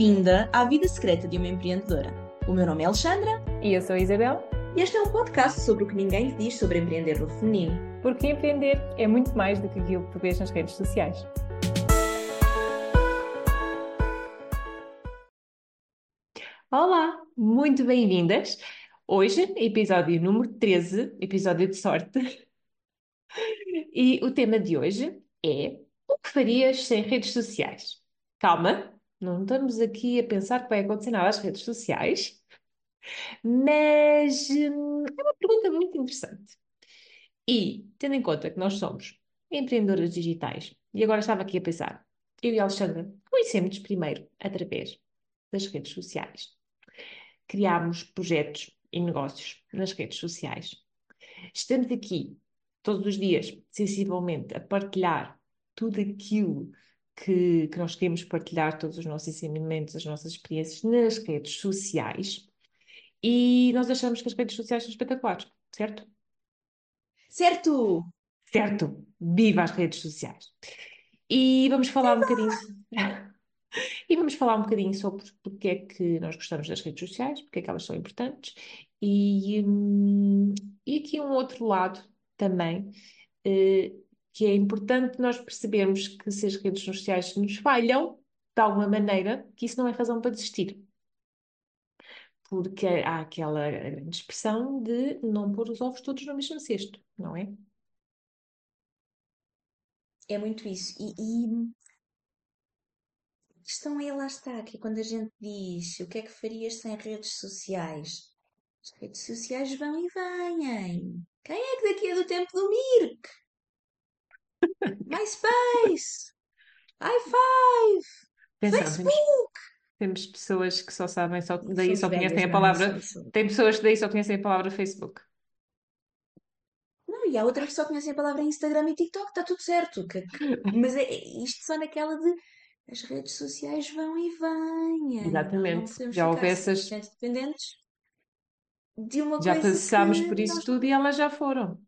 Bem-vinda à vida secreta de uma empreendedora. O meu nome é Alexandra. E eu sou a Isabel. E este é um podcast sobre o que ninguém lhe diz sobre empreender no feminino. Porque empreender é muito mais do que aquilo que tu vês nas redes sociais. Olá, muito bem-vindas. Hoje, episódio número 13, episódio de sorte. E o tema de hoje é o que farias sem redes sociais? Calma, não estamos aqui a pensar que vai acontecer nada às redes sociais, mas hum, é uma pergunta muito interessante. E, tendo em conta que nós somos empreendedoras digitais, e agora estava aqui a pensar, eu e a Alexandra conhecemos primeiro através das redes sociais. Criámos projetos e negócios nas redes sociais. Estamos aqui todos os dias, sensivelmente, a partilhar tudo aquilo que, que nós queremos partilhar todos os nossos ensinamentos, as nossas experiências nas redes sociais e nós achamos que as redes sociais são espetaculares, certo? Certo! Certo! Viva as redes sociais! E vamos falar Viva! um bocadinho. e vamos falar um bocadinho sobre porque é que nós gostamos das redes sociais, porque é que elas são importantes, e, hum, e aqui um outro lado também, eh, que é importante nós percebermos que se as redes sociais nos falham, de alguma maneira, que isso não é razão para desistir. Porque há aquela grande expressão de não pôr os ovos todos no mesmo cesto, não é? É muito isso. E, e a questão é, lá está, que é quando a gente diz o que é que farias sem redes sociais? As redes sociais vão e vêm. Quem é que daqui é do tempo do Mirk? MySpace, i5, Facebook. Temos pessoas que só sabem, só, daí só conhecem a é? palavra. Tem pessoas que daí só conhecem a palavra Facebook. Não, e há outras que só conhecem a palavra Instagram e TikTok, está tudo certo. Que, que, mas é, isto só naquela de as redes sociais vão e vêm. Exatamente. Já houve essas. dependentes de uma já coisa. Passámos por isso nós... tudo e elas já foram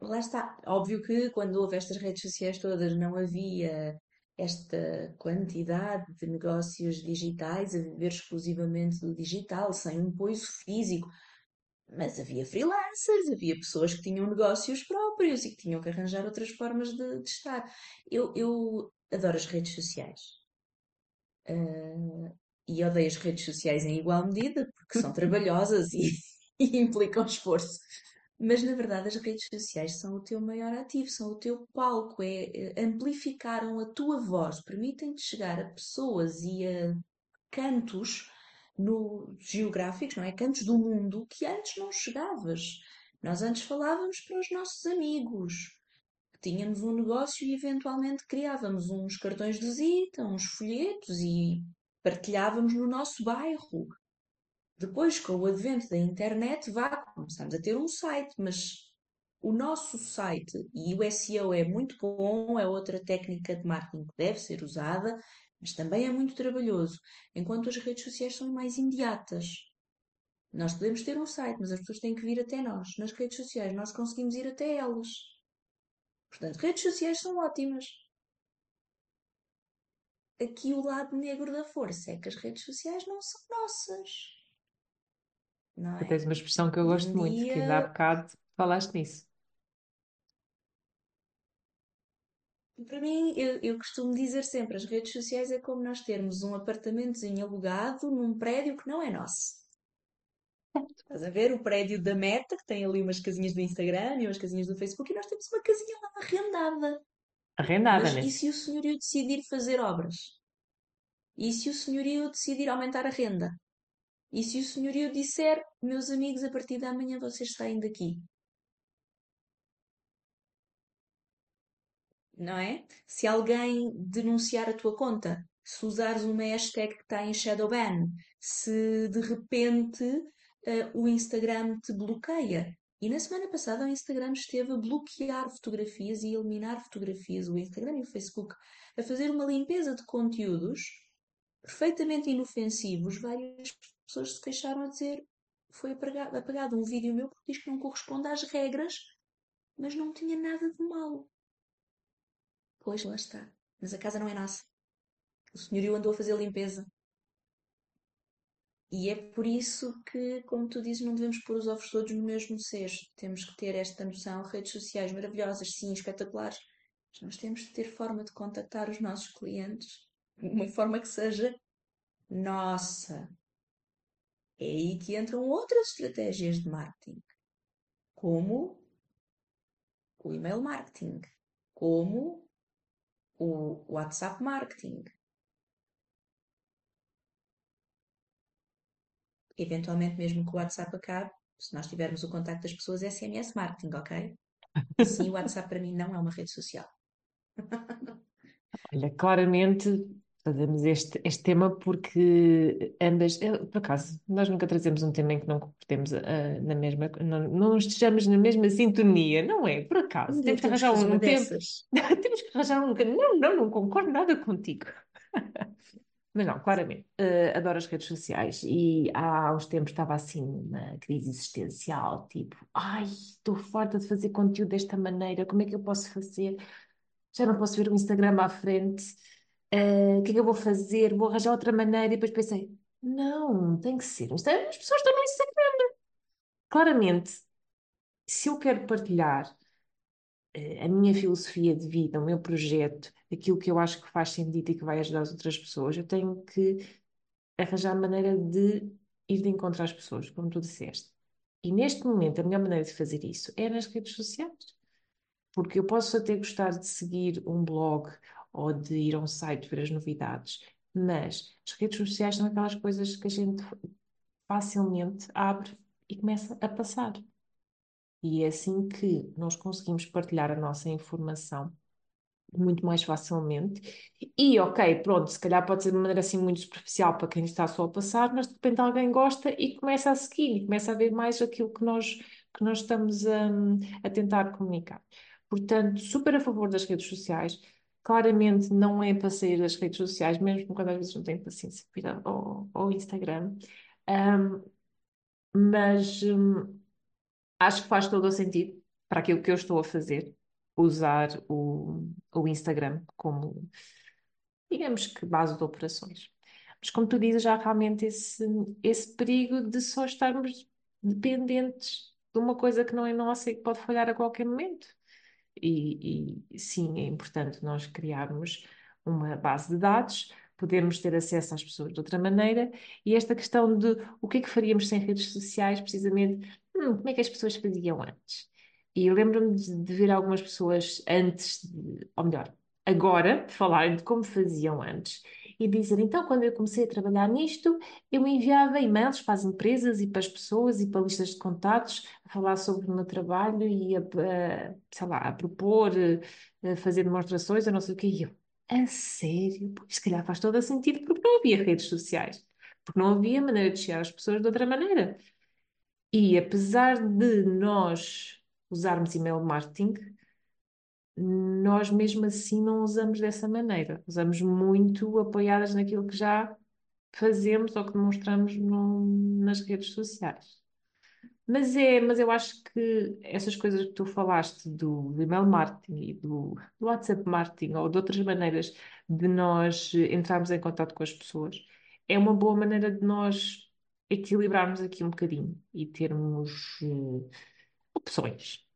lá está. Óbvio que quando houve estas redes sociais todas não havia esta quantidade de negócios digitais a viver exclusivamente do digital, sem um poiso físico. Mas havia freelancers, havia pessoas que tinham negócios próprios e que tinham que arranjar outras formas de, de estar. Eu, eu adoro as redes sociais. Uh, e odeio as redes sociais em igual medida, porque são trabalhosas e, e implicam esforço. Mas na verdade as redes sociais são o teu maior ativo, são o teu palco, é, é amplificaram a tua voz, permitem-te chegar a pessoas e a cantos no, geográficos, não é? Cantos do mundo que antes não chegavas. Nós antes falávamos para os nossos amigos, tínhamos um negócio e eventualmente criávamos uns cartões de visita, uns folhetos e partilhávamos no nosso bairro. Depois, com o advento da internet, vá, começamos a ter um site, mas o nosso site, e o SEO é muito bom, é outra técnica de marketing que deve ser usada, mas também é muito trabalhoso, enquanto as redes sociais são mais imediatas. Nós podemos ter um site, mas as pessoas têm que vir até nós. Nas redes sociais, nós conseguimos ir até elas. Portanto, redes sociais são ótimas. Aqui o lado negro da força é que as redes sociais não são nossas. Não é? Tens uma expressão que eu gosto muito, que ainda há bocado falaste nisso. Para mim, eu, eu costumo dizer sempre, as redes sociais é como nós termos um apartamentozinho alugado num prédio que não é nosso. Estás a ver o prédio da Meta, que tem ali umas casinhas do Instagram e umas casinhas do Facebook, e nós temos uma casinha lá arrendada. Arrendada, Mas né? e se o senhorio decidir fazer obras? E se o senhorio decidir aumentar a renda? E se o senhorio disser, meus amigos, a partir da manhã vocês saem daqui? Não é? Se alguém denunciar a tua conta, se usares uma hashtag que está em Shadowban, se de repente uh, o Instagram te bloqueia. E na semana passada o Instagram esteve a bloquear fotografias e eliminar fotografias, o Instagram e o Facebook, a fazer uma limpeza de conteúdos perfeitamente inofensivos. Várias pessoas se queixaram a dizer foi apagado, apagado um vídeo meu porque diz que não corresponde às regras, mas não tinha nada de mal. Pois lá está. Mas a casa não é nossa. O senhorio andou a fazer limpeza. E é por isso que, como tu dizes, não devemos pôr os ovos todos no mesmo cesto. Temos que ter esta noção. Redes sociais maravilhosas, sim, espetaculares. Mas nós temos de ter forma de contactar os nossos clientes. Uma forma que seja nossa. É aí que entram outras estratégias de marketing. Como o email marketing. Como o WhatsApp marketing eventualmente mesmo que o WhatsApp acabe, se nós tivermos o contacto das pessoas, é SMS marketing, ok? Sim, o WhatsApp para mim não é uma rede social. Olha, claramente fazemos este, este tema porque ambas, eu, por acaso, nós nunca trazemos um tema em que não concordemos uh, na mesma, não, não estejamos na mesma sintonia, não é? Por acaso, temos que arranjar um, um tempo. temos que arranjar um. Não, não, não concordo nada contigo. Mas não, claramente, uh, adoro as redes sociais e há uns tempos estava assim numa crise existencial, tipo, ai, estou farta de fazer conteúdo desta maneira, como é que eu posso fazer? Já não posso ver o Instagram à frente, uh, o que é que eu vou fazer? Vou arranjar outra maneira e depois pensei, não, tem que ser, as pessoas estão no Instagram. Claramente, se eu quero partilhar a minha filosofia de vida, o meu projeto, aquilo que eu acho que faz sentido e que vai ajudar as outras pessoas, eu tenho que arranjar maneira de ir de encontro às pessoas, como tu disseste. E neste momento, a melhor maneira de fazer isso é nas redes sociais. Porque eu posso até gostar de seguir um blog ou de ir a um site ver as novidades, mas as redes sociais são aquelas coisas que a gente facilmente abre e começa a passar. E é assim que nós conseguimos partilhar a nossa informação muito mais facilmente. E, ok, pronto, se calhar pode ser de maneira assim muito superficial para quem está só a passar, mas de repente alguém gosta e começa a seguir e começa a ver mais aquilo que nós, que nós estamos a, a tentar comunicar. Portanto, super a favor das redes sociais. Claramente não é para sair das redes sociais, mesmo quando às vezes não tenho paciência para ir ao, ao Instagram. Um, mas um, acho que faz todo o sentido para aquilo que eu estou a fazer, usar o, o Instagram como, digamos que, base de operações. Mas como tu dizes, já há realmente esse, esse perigo de só estarmos dependentes de uma coisa que não é nossa e que pode falhar a qualquer momento. E, e sim, é importante nós criarmos uma base de dados, podermos ter acesso às pessoas de outra maneira, e esta questão de o que é que faríamos sem redes sociais, precisamente hum, como é que as pessoas faziam antes? E eu lembro-me de, de, ver algumas pessoas antes, de, ou melhor, agora, falarem de como faziam antes e dizer, então, quando eu comecei a trabalhar nisto, eu enviava e-mails para as empresas e para as pessoas e para listas de contatos a falar sobre o meu trabalho e a, a sei lá, a propor, a fazer demonstrações, a não sei o que. E eu, a sério? Pois, se calhar faz todo o sentido porque não havia redes sociais. Porque não havia maneira de chegar às pessoas de outra maneira. E apesar de nós usarmos email marketing, nós mesmo assim não usamos dessa maneira. Usamos muito apoiadas naquilo que já fazemos ou que demonstramos no, nas redes sociais. Mas é, mas eu acho que essas coisas que tu falaste do, email marketing e do, do, WhatsApp marketing ou de outras maneiras de nós entrarmos em contato com as pessoas é uma boa maneira de nós equilibrarmos aqui um bocadinho e termos uh, opções.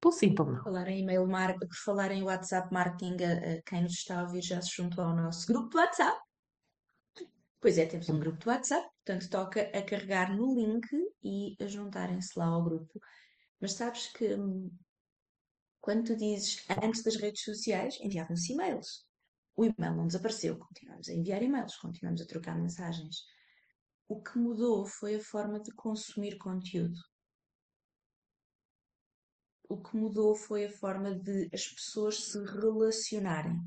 Por sim, não. Falar em e-mail marketing, falar em WhatsApp marketing, a, a quem nos está a ouvir já se juntou ao nosso grupo de WhatsApp. Pois é, temos um grupo de WhatsApp, portanto toca a carregar no link e a juntarem-se lá ao grupo. Mas sabes que hum, quando tu dizes antes das redes sociais, enviavam-se e-mails. O e-mail não desapareceu, continuamos a enviar e-mails, continuamos a trocar mensagens. O que mudou foi a forma de consumir conteúdo. O que mudou foi a forma de as pessoas se relacionarem.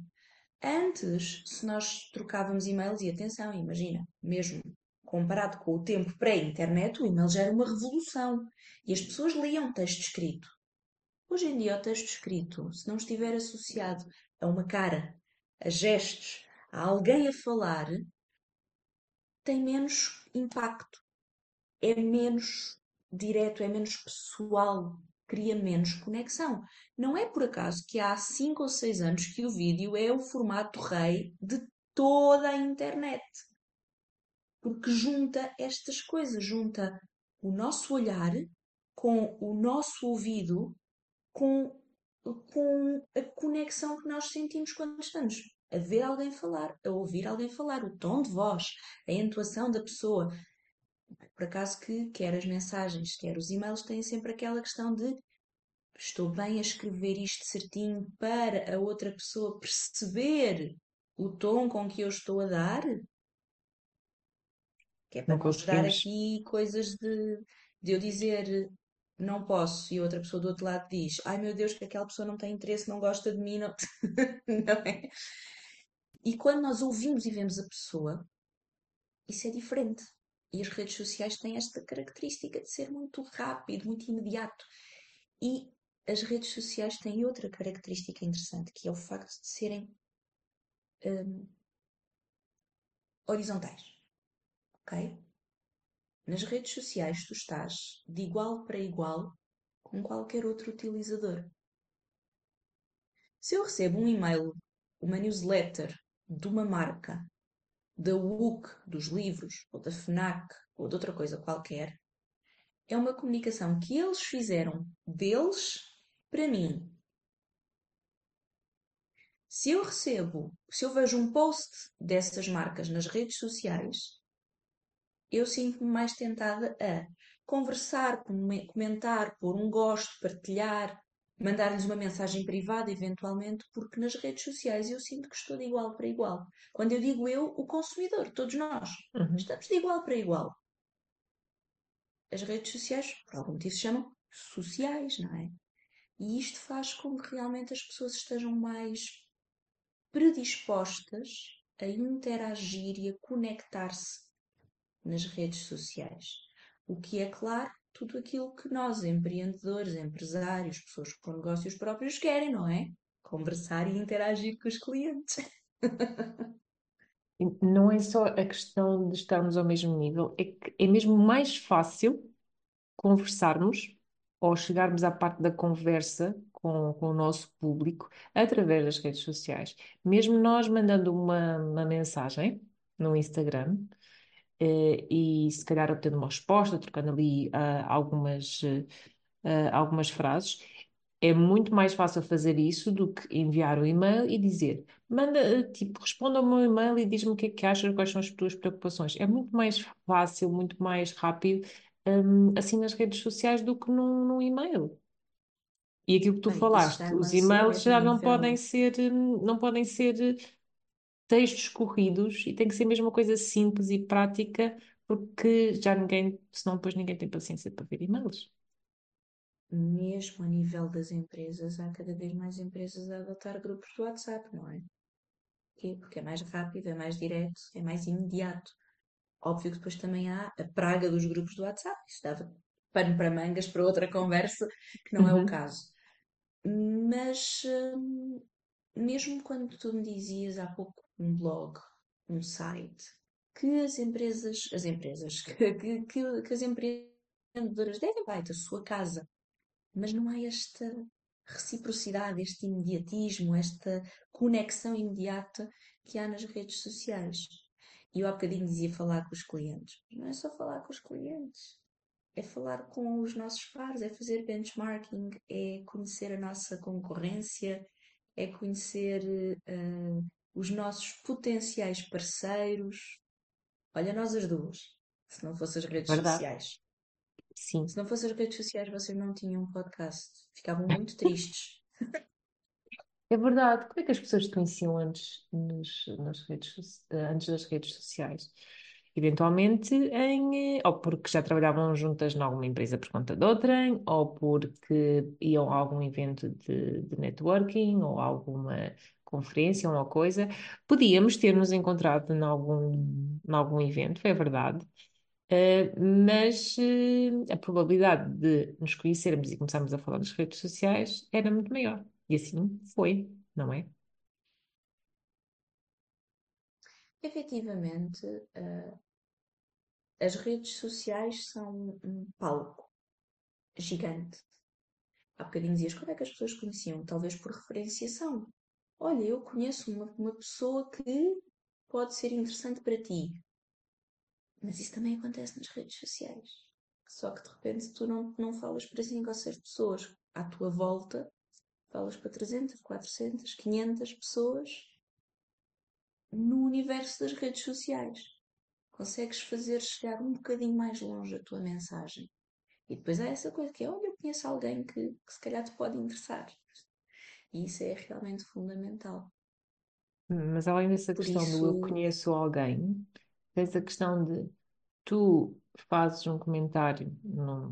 Antes, se nós trocávamos e-mails, e atenção, imagina, mesmo comparado com o tempo pré-internet, o e-mail já era uma revolução e as pessoas liam texto escrito. Hoje em dia, o texto escrito, se não estiver associado a uma cara, a gestos, a alguém a falar, tem menos impacto, é menos direto, é menos pessoal, cria menos conexão. Não é por acaso que há 5 ou 6 anos que o vídeo é o formato rei de toda a internet. Porque junta estas coisas, junta o nosso olhar com o nosso ouvido, com, com a conexão que nós sentimos quando estamos a ver alguém falar, a ouvir alguém falar, o tom de voz, a entoação da pessoa. Por acaso que quer as mensagens, quer os e-mails, têm sempre aquela questão de estou bem a escrever isto certinho para a outra pessoa perceber o tom com que eu estou a dar? Que é para não dar aqui coisas de, de eu dizer não posso e a outra pessoa do outro lado diz ai meu Deus que aquela pessoa não tem interesse, não gosta de mim, não, não é? E quando nós ouvimos e vemos a pessoa, isso é diferente. E as redes sociais têm esta característica de ser muito rápido, muito imediato. E as redes sociais têm outra característica interessante, que é o facto de serem um, horizontais. Ok? Nas redes sociais tu estás de igual para igual com qualquer outro utilizador. Se eu recebo um e-mail, uma newsletter de uma marca, da WUC, dos livros, ou da FNAC, ou de outra coisa qualquer, é uma comunicação que eles fizeram deles para mim. Se eu recebo, se eu vejo um post dessas marcas nas redes sociais, eu sinto-me mais tentada a conversar, comentar, pôr um gosto, partilhar, mandar-lhes uma mensagem privada, eventualmente, porque nas redes sociais eu sinto que estou de igual para igual. Quando eu digo eu, o consumidor, todos nós, uhum. estamos de igual para igual. As redes sociais, por algum motivo, se chamam sociais, não é? E isto faz com que realmente as pessoas estejam mais predispostas a interagir e a conectar-se nas redes sociais. O que é claro tudo aquilo que nós, empreendedores, empresários, pessoas com negócios próprios, querem, não é? Conversar e interagir com os clientes. Não é só a questão de estarmos ao mesmo nível, é que é mesmo mais fácil conversarmos ou chegarmos à parte da conversa com, com o nosso público através das redes sociais. Mesmo nós mandando uma, uma mensagem no Instagram, e se calhar obtendo uma resposta, trocando ali uh, algumas, uh, algumas frases. É muito mais fácil fazer isso do que enviar o um e-mail e dizer, manda, tipo, responda ao meu e-mail e diz-me o que é que achas, quais são as tuas preocupações. É muito mais fácil, muito mais rápido, um, assim nas redes sociais do que num, num e-mail. E aquilo que tu falaste, os e-mails já não podem ser, hum, não podem ser textos corridos e tem que ser mesmo uma coisa simples e prática, porque já ninguém, senão depois ninguém tem paciência para ver e-mails. Mesmo a nível das empresas, há cada vez mais empresas a adotar grupos do WhatsApp, não é? Porquê? Porque é mais rápido, é mais direto, é mais imediato. Óbvio que depois também há a praga dos grupos do WhatsApp. Isso dava pano para mangas para outra conversa, que não uhum. é o uhum. caso. Mas hum, mesmo quando tu me dizias há pouco um blog, um site, que as empresas, as empresas, que, que, que as empreendedoras devem vai da sua casa, mas não há esta reciprocidade, este imediatismo, esta conexão imediata que há nas redes sociais. E eu há bocadinho dizia falar com os clientes. Não é só falar com os clientes. É falar com os nossos pares, é fazer benchmarking, é conhecer a nossa concorrência, é conhecer uh, os nossos potenciais parceiros. Olha, nós as duas, se não fossem as redes Verdade. sociais. Sim. Se não fossem as redes sociais, vocês não tinham um podcast. Ficavam muito tristes. É verdade. Como é que as pessoas te conheciam antes, nos, nas redes, antes das redes sociais? Eventualmente, em, eh, ou porque já trabalhavam juntas em alguma empresa por conta de outrem, ou porque iam a algum evento de, de networking, ou alguma conferência, uma coisa, podíamos ter nos encontrado em algum, em algum evento, é verdade, uh, mas uh, a probabilidade de nos conhecermos e começarmos a falar nas redes sociais era muito maior. E assim foi, não é? Efetivamente, uh, as redes sociais são um palco gigante. Há bocadinho dizias como é que as pessoas conheciam? Talvez por referenciação olha, eu conheço uma, uma pessoa que pode ser interessante para ti. Mas isso também acontece nas redes sociais. Só que de repente tu não, não falas para 5 ou 6 pessoas à tua volta, falas para 300, 400, 500 pessoas no universo das redes sociais. Consegues fazer chegar um bocadinho mais longe a tua mensagem. E depois há essa coisa que é, olha, eu conheço alguém que, que se calhar te pode interessar. E isso é realmente fundamental. Mas além dessa Por questão do eu isso, conheço alguém, tens a questão de tu fazes um comentário num,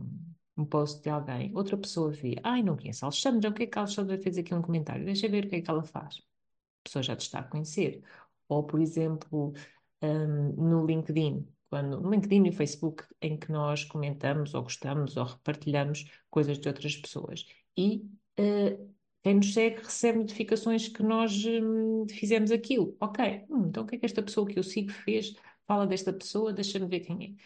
num post de alguém, outra pessoa vê, ai, não conheço a Alexandra, o que é que a Alexandra fez aqui um comentário? Deixa ver o que é que ela faz. A pessoa já te está a conhecer. Ou, por exemplo, hum, no LinkedIn, quando, no LinkedIn e no Facebook, em que nós comentamos ou gostamos ou repartilhamos coisas de outras pessoas. E eh, quem nos segue recebe notificações que nós hum, fizemos aquilo. Ok, hum, então o que é que esta pessoa que eu sigo fez? Fala desta pessoa, deixa-me ver quem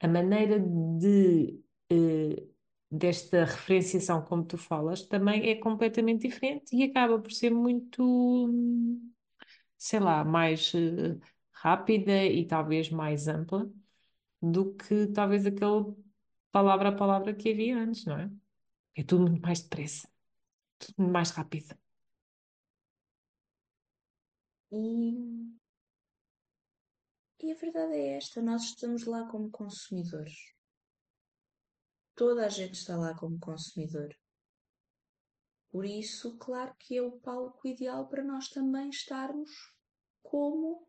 é. A maneira de, eh, desta referenciação, como tu falas, também é completamente diferente e acaba por ser muito, hum, sei lá, mais eh, rápida e talvez mais ampla do que talvez aquele palavra a palavra que havia antes, não é? É tudo muito mais depressa, mais rápido. e, e a verdade é esta: nós estamos lá como consumidores. Toda a gente está lá como consumidor. Por isso, claro que é o palco ideal para nós também estarmos como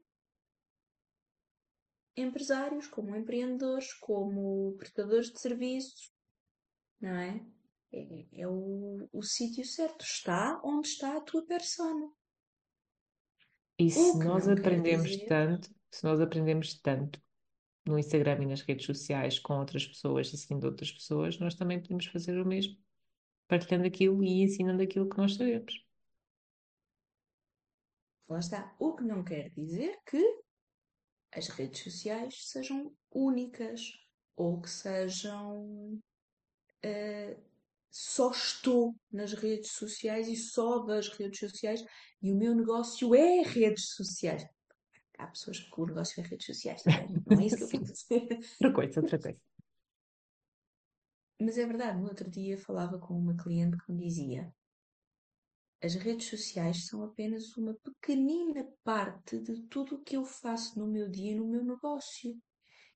empresários, como empreendedores, como prestadores de serviços, não é? É, é o, o sítio certo. Está onde está a tua persona. E se nós aprendemos dizer. tanto, se nós aprendemos tanto no Instagram e nas redes sociais com outras pessoas e seguindo outras pessoas, nós também podemos fazer o mesmo, partilhando aquilo e ensinando aquilo que nós sabemos. Lá está. O que não quer dizer que as redes sociais sejam únicas ou que sejam. eh, só estou nas redes sociais e só das redes sociais e o meu negócio é redes sociais. Há pessoas que o negócio é redes sociais, tá? Não é isso que eu quero dizer. outra coisa, outra coisa. Mas é verdade, no outro dia falava com uma cliente que me dizia: as redes sociais são apenas uma pequenina parte de tudo o que eu faço no meu dia e no meu negócio.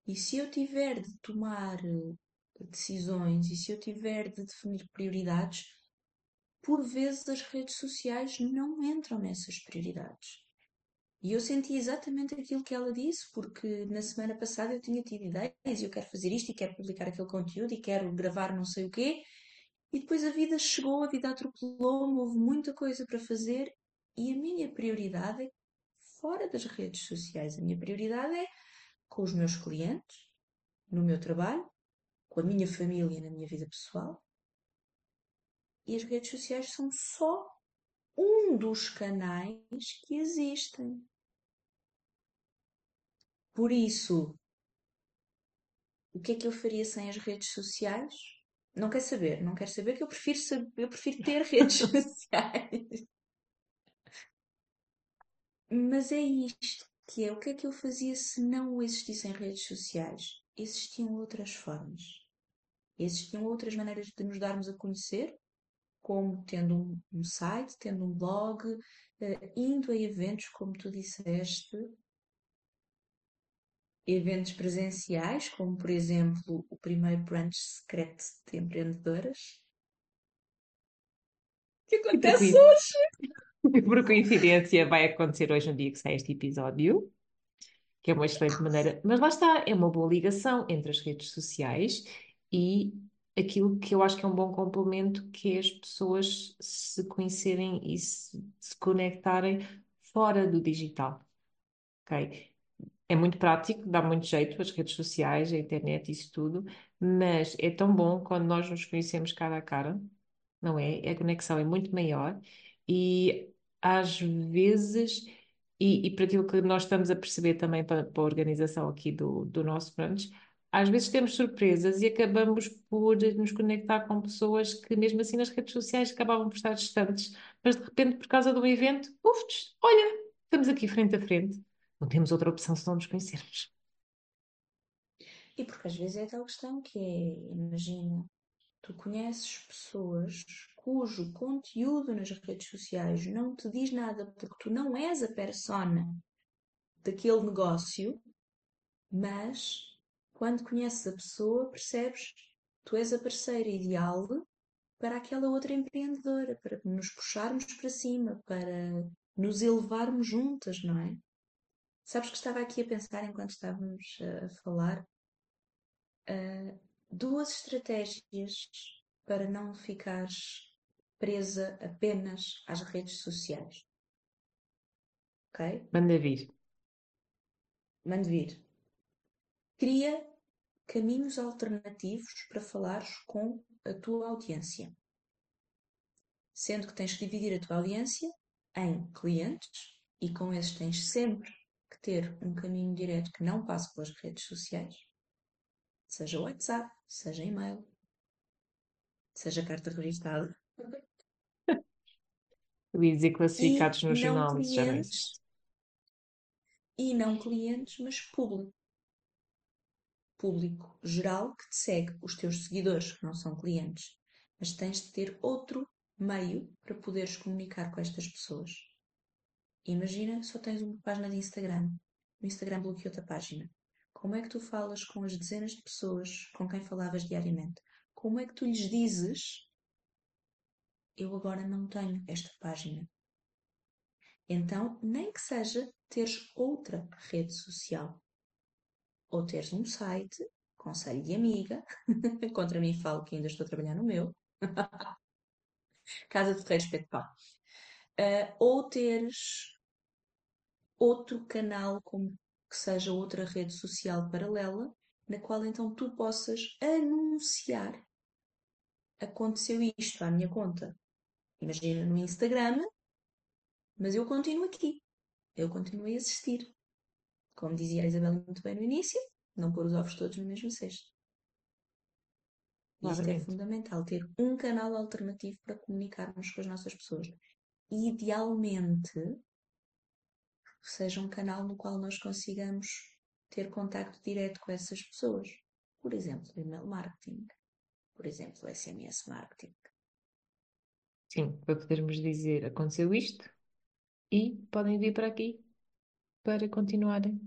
E se eu tiver de tomar eh, decisões e se eu tiver de definir prioridades, por vezes as redes sociais não entram nessas prioridades. E eu senti exatamente aquilo que ela disse, porque na semana passada eu tinha tido ideias e eu quero fazer isto e quero publicar aquele conteúdo e quero gravar não sei o quê. E depois a vida chegou, a vida atropelou-me, houve muita coisa para fazer e a minha prioridade é fora das redes sociais. A minha prioridade é com os meus clientes, no meu trabalho, com a minha família, na minha vida pessoal. E as redes sociais são só um dos canais que existem. Por isso, o que é que eu faria sem as redes sociais? Não quer saber, não quer saber que eu prefiro, saber, eu prefiro ter redes sociais. Mas é isto que é o que é que eu fazia se não existissem redes sociais? Existiam outras formas. Existiam outras maneiras de nos darmos a conhecer, como tendo um, um site, tendo um blog, eh, indo a eventos, como tu disseste, eventos presenciais, como por exemplo o primeiro brunch secreto de empreendedoras, que E por, acontece coin- hoje. por coincidência vai acontecer hoje no dia que sai este episódio, que é uma excelente maneira, mas lá está, é uma boa ligação entre as redes sociais e aquilo que eu acho que é um bom complemento, que é as pessoas se conhecerem e se, se conectarem fora do digital, ok? É muito prático, dá muito jeito as redes sociais, a internet, isso tudo, mas é tão bom quando nós nos conhecemos cara a cara, não é? A conexão é muito maior e às vezes, e, e para aquilo que nós estamos a perceber também para, para a organização aqui do, do nosso brunch, às vezes temos surpresas e acabamos por nos conectar com pessoas que mesmo assim nas redes sociais acabavam por estar distantes, mas de repente por causa de um evento, uf, olha, estamos aqui frente a frente. Não temos outra opção se não nos conhecermos. E porque às vezes é tal questão que é, imagina, tu conheces pessoas cujo conteúdo nas redes sociais não te diz nada porque tu não és a persona daquele negócio, mas quando conheces a pessoa percebes tu és a parceira ideal para aquela outra empreendedora, para nos puxarmos para cima, para nos elevarmos juntas, não é? Sabes que estava aqui a pensar enquanto estávamos a falar uh, duas estratégias para não ficares presa apenas às redes sociais. Ok? Manda vir. Mande vir. Cria caminhos alternativos para falares com a tua audiência. Sendo que tens que dividir a tua audiência em clientes e com esses tens sempre que ter um caminho direto que não passe pelas redes sociais, seja WhatsApp, seja e-mail, seja carta registada. Eu ia dizer classificados e no jornal, mas já não existe. E não clientes, mas público. Público geral que te segue, os teus seguidores, que não são clientes. Mas tens de ter outro meio para poderes comunicar com estas pessoas. Imagina só tens uma página de Instagram. O Instagram bloqueou-te a página. Como é que tu falas com as dezenas de pessoas com quem falavas diariamente? Como é que tu lhes dizes eu agora não tenho esta página? Então, nem que seja teres outra rede social. Ou teres um site, conselho de amiga, contra mim falo que ainda estou a trabalhar no meu, Casa de Pedro Pá. Uh, ou teres outro canal como que seja outra rede social paralela, na qual então tu possas anunciar aconteceu isto à minha conta. Imagina no Instagram, mas eu continuo aqui. Eu continuo a existir. Como dizia a Isabel muito bem no início, não pôr os ovos todos no mesmo cesto. Isto é fundamental, ter um canal alternativo para comunicarmos com as nossas pessoas. Idealmente, seja um canal no qual nós consigamos ter contacto direto com essas pessoas. Por exemplo, email marketing. Por exemplo, SMS marketing. Sim, para podermos dizer aconteceu isto e podem vir para aqui para continuarem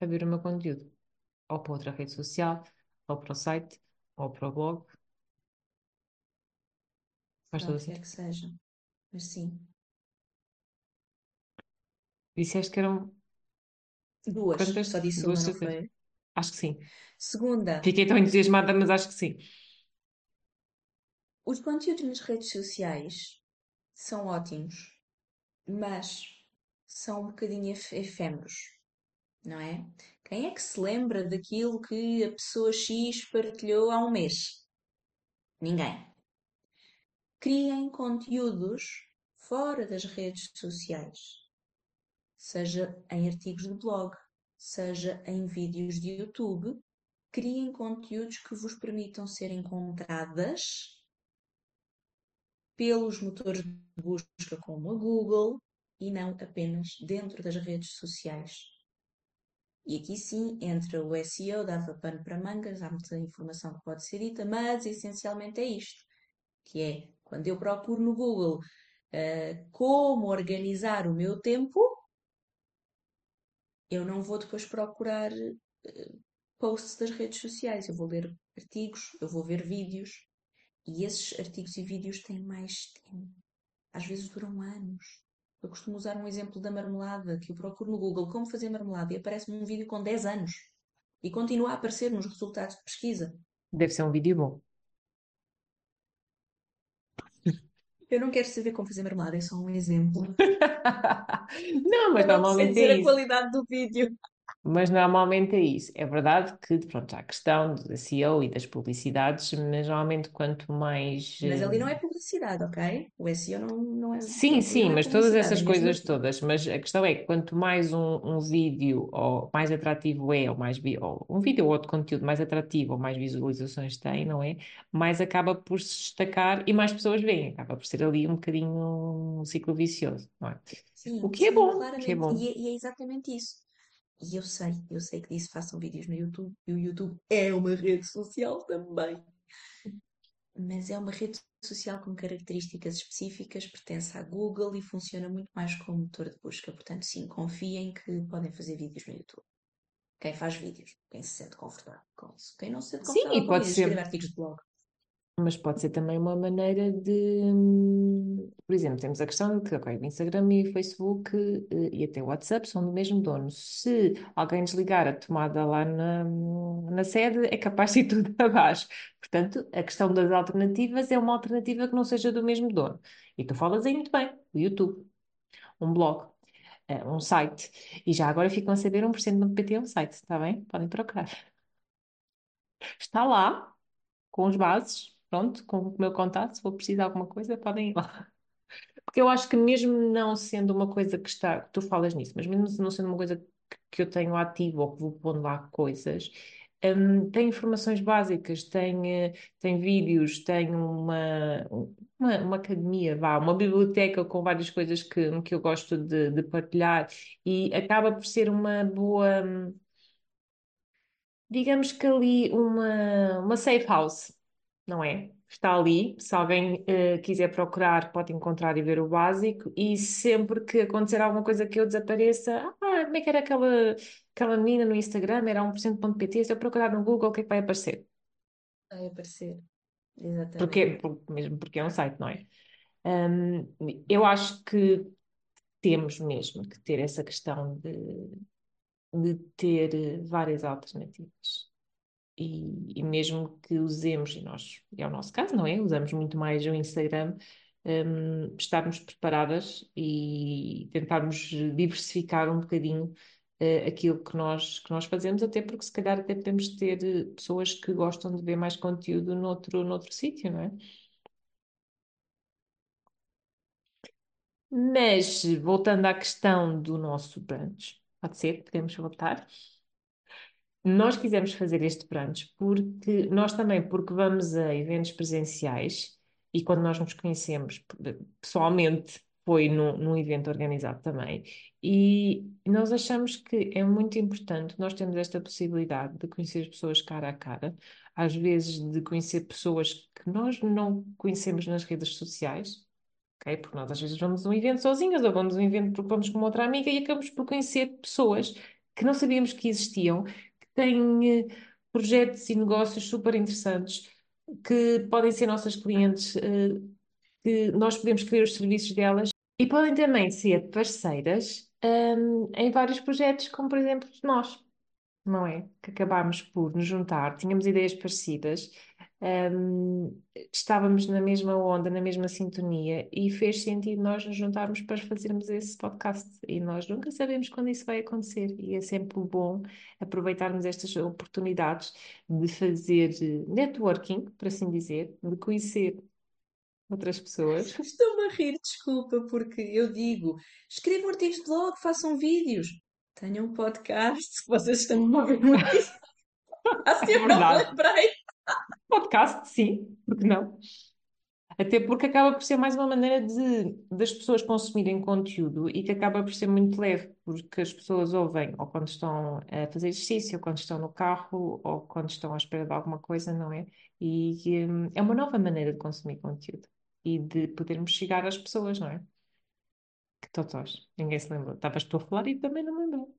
a ver o meu conteúdo. Ou para outra rede social, ou para o site, ou para o blog. Faz todo que seja. Mas sim. Disseste que eram duas. Quantas? Só disse duas uma, não foi? Acho que sim. Segunda. Fiquei tão entusiasmada, mas acho que sim. Os conteúdos nas redes sociais são ótimos, mas são um bocadinho efêmeros, não é? Quem é que se lembra daquilo que a pessoa X partilhou há um mês? Ninguém. Criem conteúdos fora das redes sociais, seja em artigos de blog, seja em vídeos de YouTube. Criem conteúdos que vos permitam ser encontradas pelos motores de busca como a Google e não apenas dentro das redes sociais. E aqui sim entra o SEO, dava pano para mangas, há muita informação que pode ser dita, mas essencialmente é isto, que é quando eu procuro no Google uh, como organizar o meu tempo, eu não vou depois procurar uh, posts das redes sociais, eu vou ler artigos, eu vou ver vídeos, e esses artigos e vídeos têm mais tempo. Às vezes duram anos. Eu costumo usar um exemplo da marmelada, que eu procuro no Google como fazer marmelada e aparece-me um vídeo com 10 anos. E continua a aparecer nos resultados de pesquisa. Deve ser um vídeo bom. Eu não quero saber como fazer marmelada, é só um exemplo. não, mas eu normalmente não dizer é a qualidade do vídeo. Mas normalmente é isso. É verdade que, pronto, há a questão do SEO e das publicidades, mas normalmente quanto mais. Mas ali não é publicidade, ok? O SEO não, não é. Sim, não sim, é mas todas essas coisas assim. todas. Mas a questão é que quanto mais um, um vídeo ou mais atrativo é, ou mais ou um vídeo ou outro conteúdo mais atrativo ou mais visualizações tem, não é? Mais acaba por se destacar e mais pessoas veem. Acaba por ser ali um bocadinho um ciclo vicioso, não é? Sim, o que é sim, bom. Claramente. Que é bom. E, é, e é exatamente isso E eu sei, eu sei que disse façam vídeos no YouTube, e o YouTube é uma rede social também. Mas é uma rede social com características específicas, pertence à Google e funciona muito mais como motor de busca. Portanto, sim, confiem que podem fazer vídeos no YouTube. Quem faz vídeos, quem se sente confortável com isso. Quem não se sente confortável Sim, com pode isso, ser. escrever artigos de blog. Mas pode ser também uma maneira de, por exemplo, temos a questão de que okay, Instagram e Facebook eh, e até WhatsApp são do mesmo dono. Se alguém desligar a tomada lá na, na sede, é capaz de ir tudo abaixo. Portanto, a questão das alternativas é uma alternativa que não seja do mesmo dono. E tu falas aí muito bem, o YouTube, um blog, eh, um site. E já agora ficam a saber 1%.pt é um site, está bem? Podem procurar. Está lá, com os bases, pronto, com o meu contato, se for preciso de alguma coisa, podem ir lá. Porque eu acho que mesmo não sendo uma coisa que está, tu falas nisso, mas mesmo não sendo uma coisa que, eu tenho ativo ou que vou pondo lá coisas, hum, tem informações básicas, tem, eh, tem vídeos, tem uma, uma, uma academia, vá, uma biblioteca com várias coisas que, que eu gosto de, de partilhar e acaba por ser uma boa, hum, digamos que ali uma, uma safe house, não é? Está ali, se alguém eh, quiser procurar, pode encontrar e ver o básico, e sempre que acontecer alguma coisa que eu desapareça, ah, como é que era aquela, aquela menina no Instagram, era 1%.pt, se eu procurar no Google, o que é que vai aparecer? Vai aparecer. Exatamente. Porque, por- mesmo porque é um site, não é? Hum, eu acho que temos mesmo que ter essa questão de, de ter eh, várias alternativas. E, e mesmo que usemos, e nós, é o nosso caso, não é? Usamos muito mais o Instagram, hum, estarmos preparadas e tentarmos diversificar um bocadinho eh, aquilo que nós, que nós fazemos, até porque se calhar até podemos ter eh, pessoas que gostam de ver mais conteúdo noutro, noutro sítio, não é? Mas, voltando à questão do nosso brunch, pode ser? Podemos voltar? Nós quisemos fazer este brunch porque nós também, porque vamos a eventos presenciais e quando nós nos conhecemos pessoalmente foi num, num evento organizado também e nós achamos que é muito importante nós termos esta possibilidade de conhecer as pessoas cara a cara, às vezes de conhecer pessoas que nós não conhecemos nas redes sociais, ok? Porque nós às vezes vamos a um evento sozinhas ou vamos a um evento porque vamos com uma outra amiga e acabamos por conhecer pessoas que não sabíamos que existiam têm eh, projetos e negócios super interessantes que podem ser nossas clientes, eh, que nós podemos querer os serviços delas. E podem também ser parceiras, hum, em vários projetos, como por exemplo nós, não é? Que acabámos por nos juntar, tínhamos ideias parecidas, hum, estávamos na mesma onda, na mesma sintonia e fez sentido nós nos juntarmos para fazermos esse podcast. E nós nunca sabemos quando isso vai acontecer e é sempre bom aproveitarmos estas oportunidades de fazer eh, networking, por assim dizer, de conhecer outras pessoas. Estou-me a rir, desculpa, porque eu digo: escrevam artigos de blog, façam vídeos, tenham um podcast, vocês estão a ouvir muito. Assim eu não lembrei. Podcast, sim, porque não? Até porque acaba por ser mais uma maneira de, das pessoas consumirem conteúdo e que acaba por ser muito leve, porque as pessoas ouvem ou quando estão a fazer exercício, ou quando estão no carro, ou quando estão à espera de alguma coisa, não é? E hum, é uma nova maneira de consumir conteúdo e de podermos chegar às pessoas, não é? Que totós, ninguém se lembrou. Estavas tu a falar e também não me lembrou.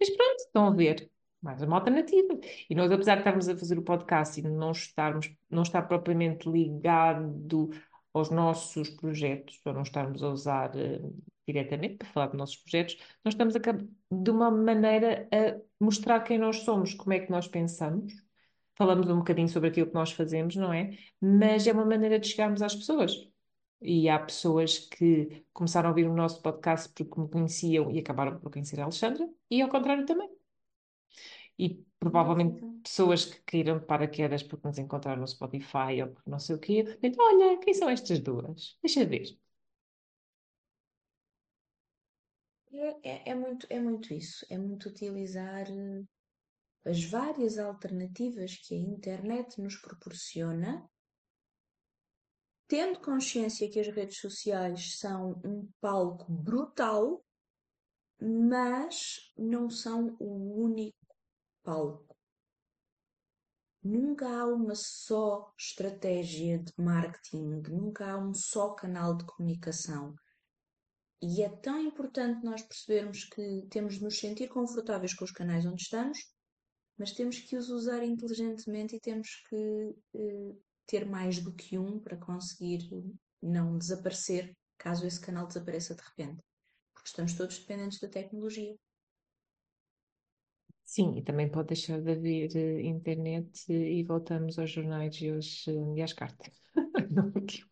Mas pronto, estão a ver. Mais uma alternativa. E nós, apesar de estarmos a fazer o podcast e não estarmos, não estar propriamente ligado aos nossos projetos, ou não estarmos a usar eh, diretamente para falar dos nossos projetos, nós estamos a, de uma maneira a mostrar quem nós somos, como é que nós pensamos. Falamos um bocadinho sobre aquilo que nós fazemos, não é? Mas é uma maneira de chegarmos às pessoas. E há pessoas que começaram a ouvir o nosso podcast porque me conheciam e acabaram por conhecer a Alexandra, e ao contrário também. E provavelmente Então, pessoas que caíram de paraquedas porque nos encontraram no Spotify ou por não sei o quê, de repente, olha, quem são estas duas? Deixa ver. É, é, é muito, é muito isso, é muito utilizar eh, as várias alternativas que a internet nos proporciona, tendo consciência que as redes sociais são um palco brutal mas não são o único palco. Nunca há uma só estratégia de marketing, nunca há um só canal de comunicação. E é tão importante nós percebermos que temos de nos sentir confortáveis com os canais onde estamos, mas temos que os usar inteligentemente e temos que eh, ter mais do que um para conseguir não desaparecer caso esse canal desapareça de repente. Porque estamos todos dependentes da tecnologia. Sim, e também pode deixar de haver uh, internet uh, e voltamos aos jornais e, aos, uh, e às cartas. não, que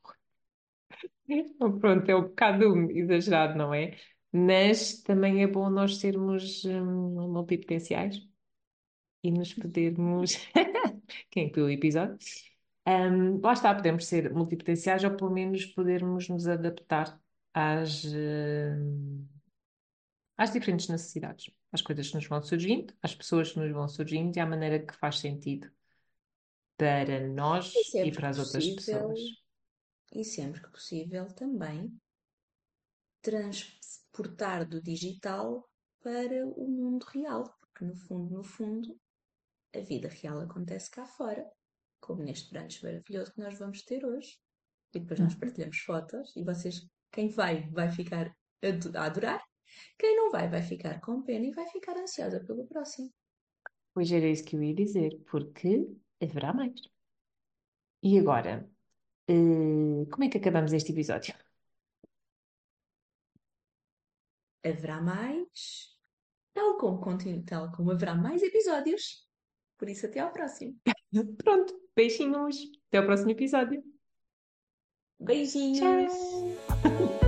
Pronto, é um bocado exagerado, não é? Mas também é bom nós sermos um, multipotenciais e nos podermos. Quem viu o episódio? Um, lá está, podemos ser multipotenciais ou pelo menos podermos nos adaptar às, uh, às diferentes necessidades, às coisas que nos vão surgindo, às pessoas que nos vão surgindo e à maneira que faz sentido para nós e, e para as outras pessoas. E sempre que possível também transportar do digital para o mundo real, porque no fundo, no fundo, a vida real acontece cá fora, como neste brunch maravilhoso que nós vamos ter hoje. E depois nós uhum. partilhamos fotos e vocês, quem vai, vai ficar a adorar, quem não vai, vai ficar com pena e vai ficar ansiosa pelo próximo. Pois era isso que eu ia dizer, porque haverá mais. E agora, uh, como é que acabamos este episódio? Haverá mais, tal como, tal como haverá mais episódios. Por isso, até ao próximo. Pronto, beijinhos. Até ao próximo episódio. Beijinhos. Tchau.